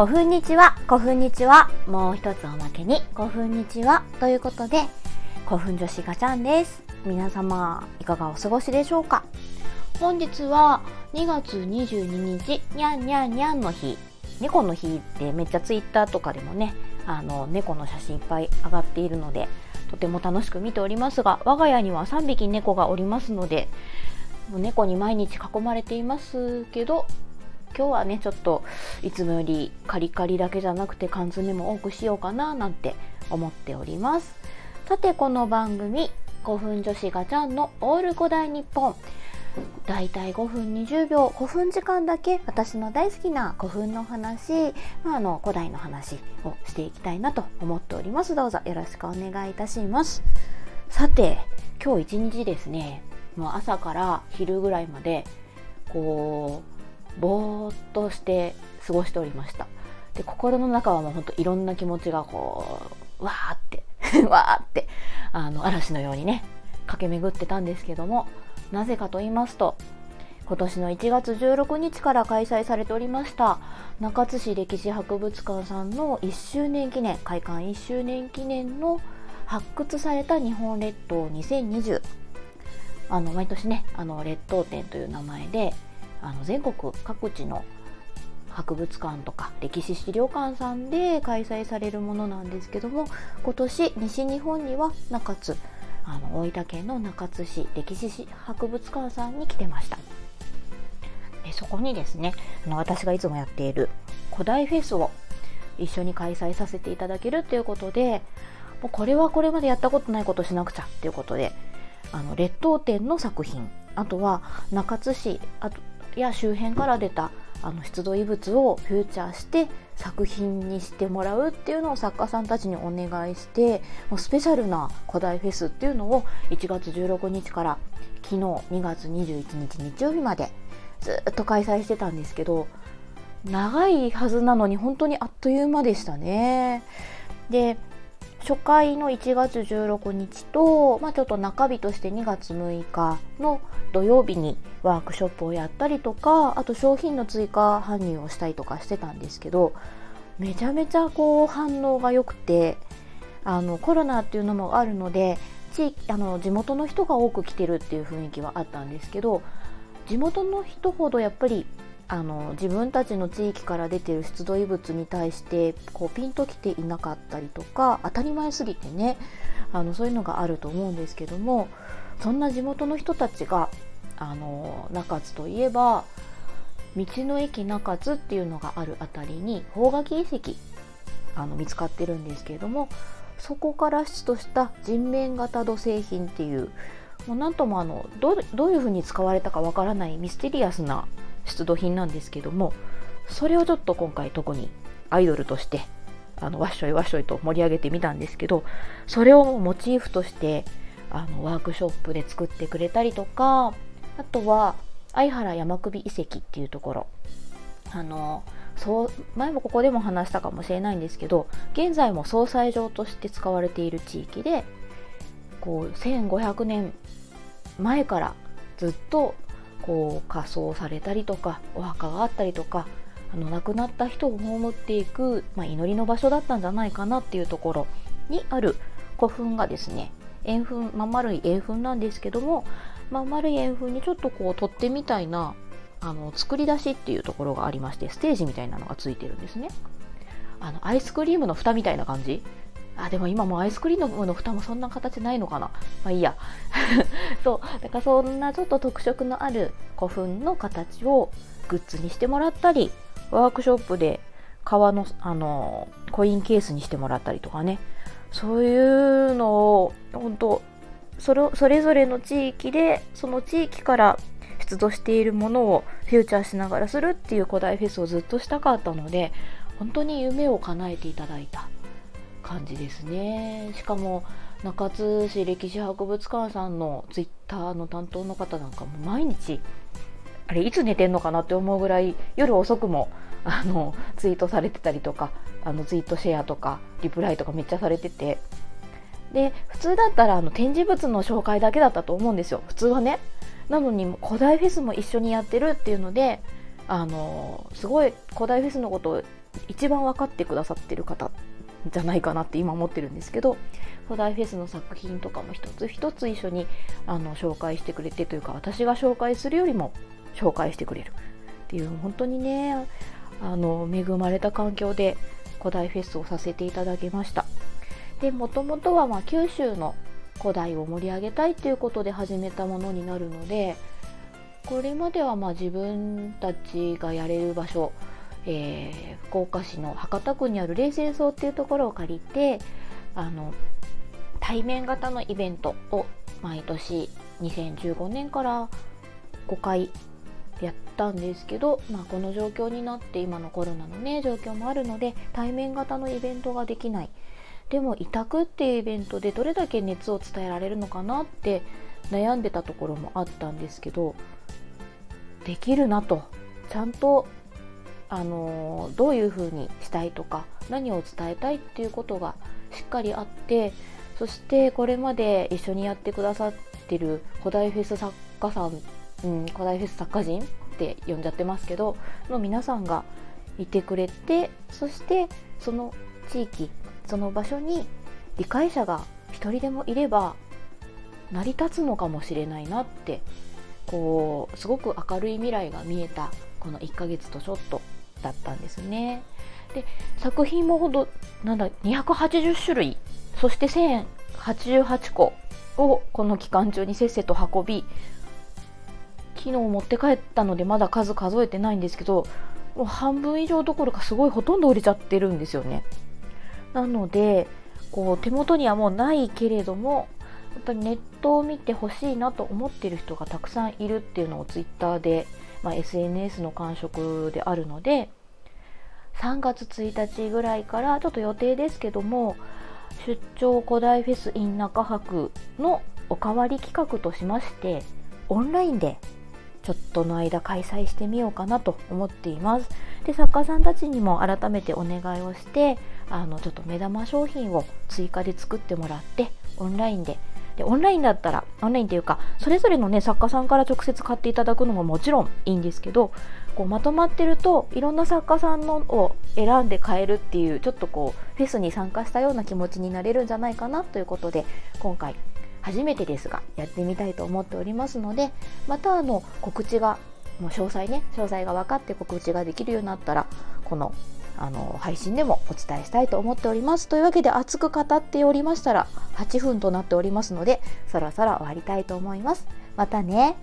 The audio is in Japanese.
古墳日は、古墳日は、もう一つおまけに、古墳日は、ということで、古墳女子ガチャンです。皆様、いかがお過ごしでしょうか？本日は2月22日、にゃんにゃんにゃんの日。猫の日ってめっちゃツイッターとかでもね、あの、猫の写真いっぱい上がっているので、とても楽しく見ておりますが、我が家には3匹猫がおりますので、猫に毎日囲まれていますけど、今日はねちょっといつもよりカリカリだけじゃなくて缶詰も多くしようかななんて思っております。さてこの番組5分女子ガチャンのオール古代日本。だいたい5分20秒。5分時間だけ私の大好きな古墳の話、まあ、あの古代の話をしていきたいなと思っております。どうぞよろしくお願いいたします。さて今日一日ですね。もう朝から昼ぐらいまでこうぼーっとして過ごしておりました。で心の中はもうほんといろんな気持ちがこうわーって わーってあの嵐のようにね駆け巡ってたんですけどもなぜかと言いますと今年の1月16日から開催されておりました中津市歴史博物館さんの1周年記念開館1周年記念の発掘された日本列島2020あの毎年ねあの列島展という名前であの全国各地の博物館とか歴史資料館さんで開催されるものなんですけども今年西日本には中津あの大分県の中津市歴史博物館さんに来てました。でそこにですねあの私がいつもやっている古代フェスを一緒に開催させていただけるっていうことでもうこれはこれまでやったことないことしなくちゃっていうことであの列島展の作品あとは中津市あとや周辺から出たあの出土遺物をフューチャーして作品にしてもらうっていうのを作家さんたちにお願いしてもうスペシャルな古代フェスっていうのを1月16日から昨日2月21日日曜日までずっと開催してたんですけど長いはずなのに本当にあっという間でしたね。で初回の1月16日と、まあ、ちょっと中日として2月6日の土曜日にワークショップをやったりとかあと商品の追加搬入をしたりとかしてたんですけどめちゃめちゃこう反応が良くてあのコロナっていうのもあるので地あの地元の人が多く来てるっていう雰囲気はあったんですけど地元の人ほどやっぱりあの自分たちの地域から出てる出土遺物に対してこうピンときていなかったりとか当たり前すぎてねあのそういうのがあると思うんですけどもそんな地元の人たちがあの中津といえば道の駅中津っていうのがある辺りに宝柿遺跡あの見つかってるんですけれどもそこから出土した人面型土製品っていうもうなんともあのどういうふうに使われたかわからないミステリアスな出土品なんですけどもそれをちょっと今回特にアイドルとしてあのわっしょいわっしょいと盛り上げてみたんですけどそれをモチーフとしてあのワークショップで作ってくれたりとかあとは相原山首遺跡っていうところ。あのそう前もここでも話したかもしれないんですけど現在も総裁場として使われている地域でこう1500年前からずっとこう仮装されたりとかお墓があったりとかあの亡くなった人を葬っていく、まあ、祈りの場所だったんじゃないかなっていうところにある古墳がですね円墳まん丸い円墳なんですけどもまん丸い円墳にちょっとこう取っ手みたいなあの作り出しっていうところがありましてステージみたいなのがついてるんですね。あのアイスクリームの蓋みたいな感じあでも今もアイスクリームの蓋もそんな形ないのかな。まあいいや。そう。だからそんなちょっと特色のある古墳の形をグッズにしてもらったりワークショップで革のあのコインケースにしてもらったりとかね。そういうのを本当それそれぞれの地域でその地域から出土しているものをフューチャーしながらするっていう古代フェスをずっとしたかったので本当に夢を叶えていただいた。感じですね。しかも中津市歴史博物館さんのツイッターの担当の方なんかも毎日あれいつ寝てんのかなって思うぐらい夜遅くもあのツイートされてたりとかあのツイートシェアとかリプライとかめっちゃされてて。で普通だったらあの展示物の紹介だけだったと思うんですよ。普通はね。なのに古代フェスも一緒にやってるっていうのであのすごい古代フェスのことを一番分かってくださってる方じゃないかなって今思ってるんですけど古代フェスの作品とかも一つ一つ一緒にあの紹介してくれてというか私が紹介するよりも紹介してくれる。っていう本当にねあの恵まれた環境で古代フェスをさせていただきました。でもともとはま九州の古代を盛り上げたいっていうことで始めたものになるのでこれまではまあ自分たちがやれる場所、えー、福岡市の博多区にある冷泉荘っていうところを借りてあの対面型のイベントを毎年2015年から5回やったんですけど、まあ、この状況になって今のコロナのね状況もあるので対面型のイベントができない。でも委託っていうイベントでどれだけ熱を伝えられるのかなって悩んでたところもあったんですけどできるなと。ちゃんとあのどういうふうにしたいとか何を伝えたいっていうことがしっかりあってそしてこれまで一緒にやってくださってる古代フェス作家さん、うん、古代フェス作家人って呼んじゃってますけどの皆さんがいてくれてそしてその地域その場所に理解者が一人でもいれば成り立つのかもしれないなってこうすごく明るい未来が見えたこの1ヶ月とちょっとだったんですね。で作品もほどなんだ280種類そして1088個をこの期間中にせっせと運び昨日持って帰ったのでまだ数数えてないんですけどもう半分以上どころかすごいほとんど売れちゃってるんですよね。なのでこう手元にはもうないけれどもやっぱりネットを見てほしいなと思ってる人がたくさんいるっていうのをツイッターで、まあ、SNS の感触であるので3月1日ぐらいからちょっと予定ですけども出張古代フェス in 中博のおかわり企画としましてオンラインでちょっとの間開催してみようかなと思っています。で作家さんたちにも改めてお願いをしてあのちょっと目玉商品を追加で作ってもらってオンラインででオンラインだったらオンラインっていうかそれぞれのね作家さんから直接買っていただくのももちろんいいんですけどこうまとまってるといろんな作家さんのを選んで買えるっていうちょっとこうフェスに参加したような気持ちになれるんじゃないかなということで今回初めてですがやってみたいと思っておりますのでまたあの告知がもう詳細ね詳細が分かって告知ができるようになったらこのあの配信でもお伝えしたいと思っております。というわけで熱く語っておりましたら8分となっておりますのでそろそろ終わりたいと思います。またね。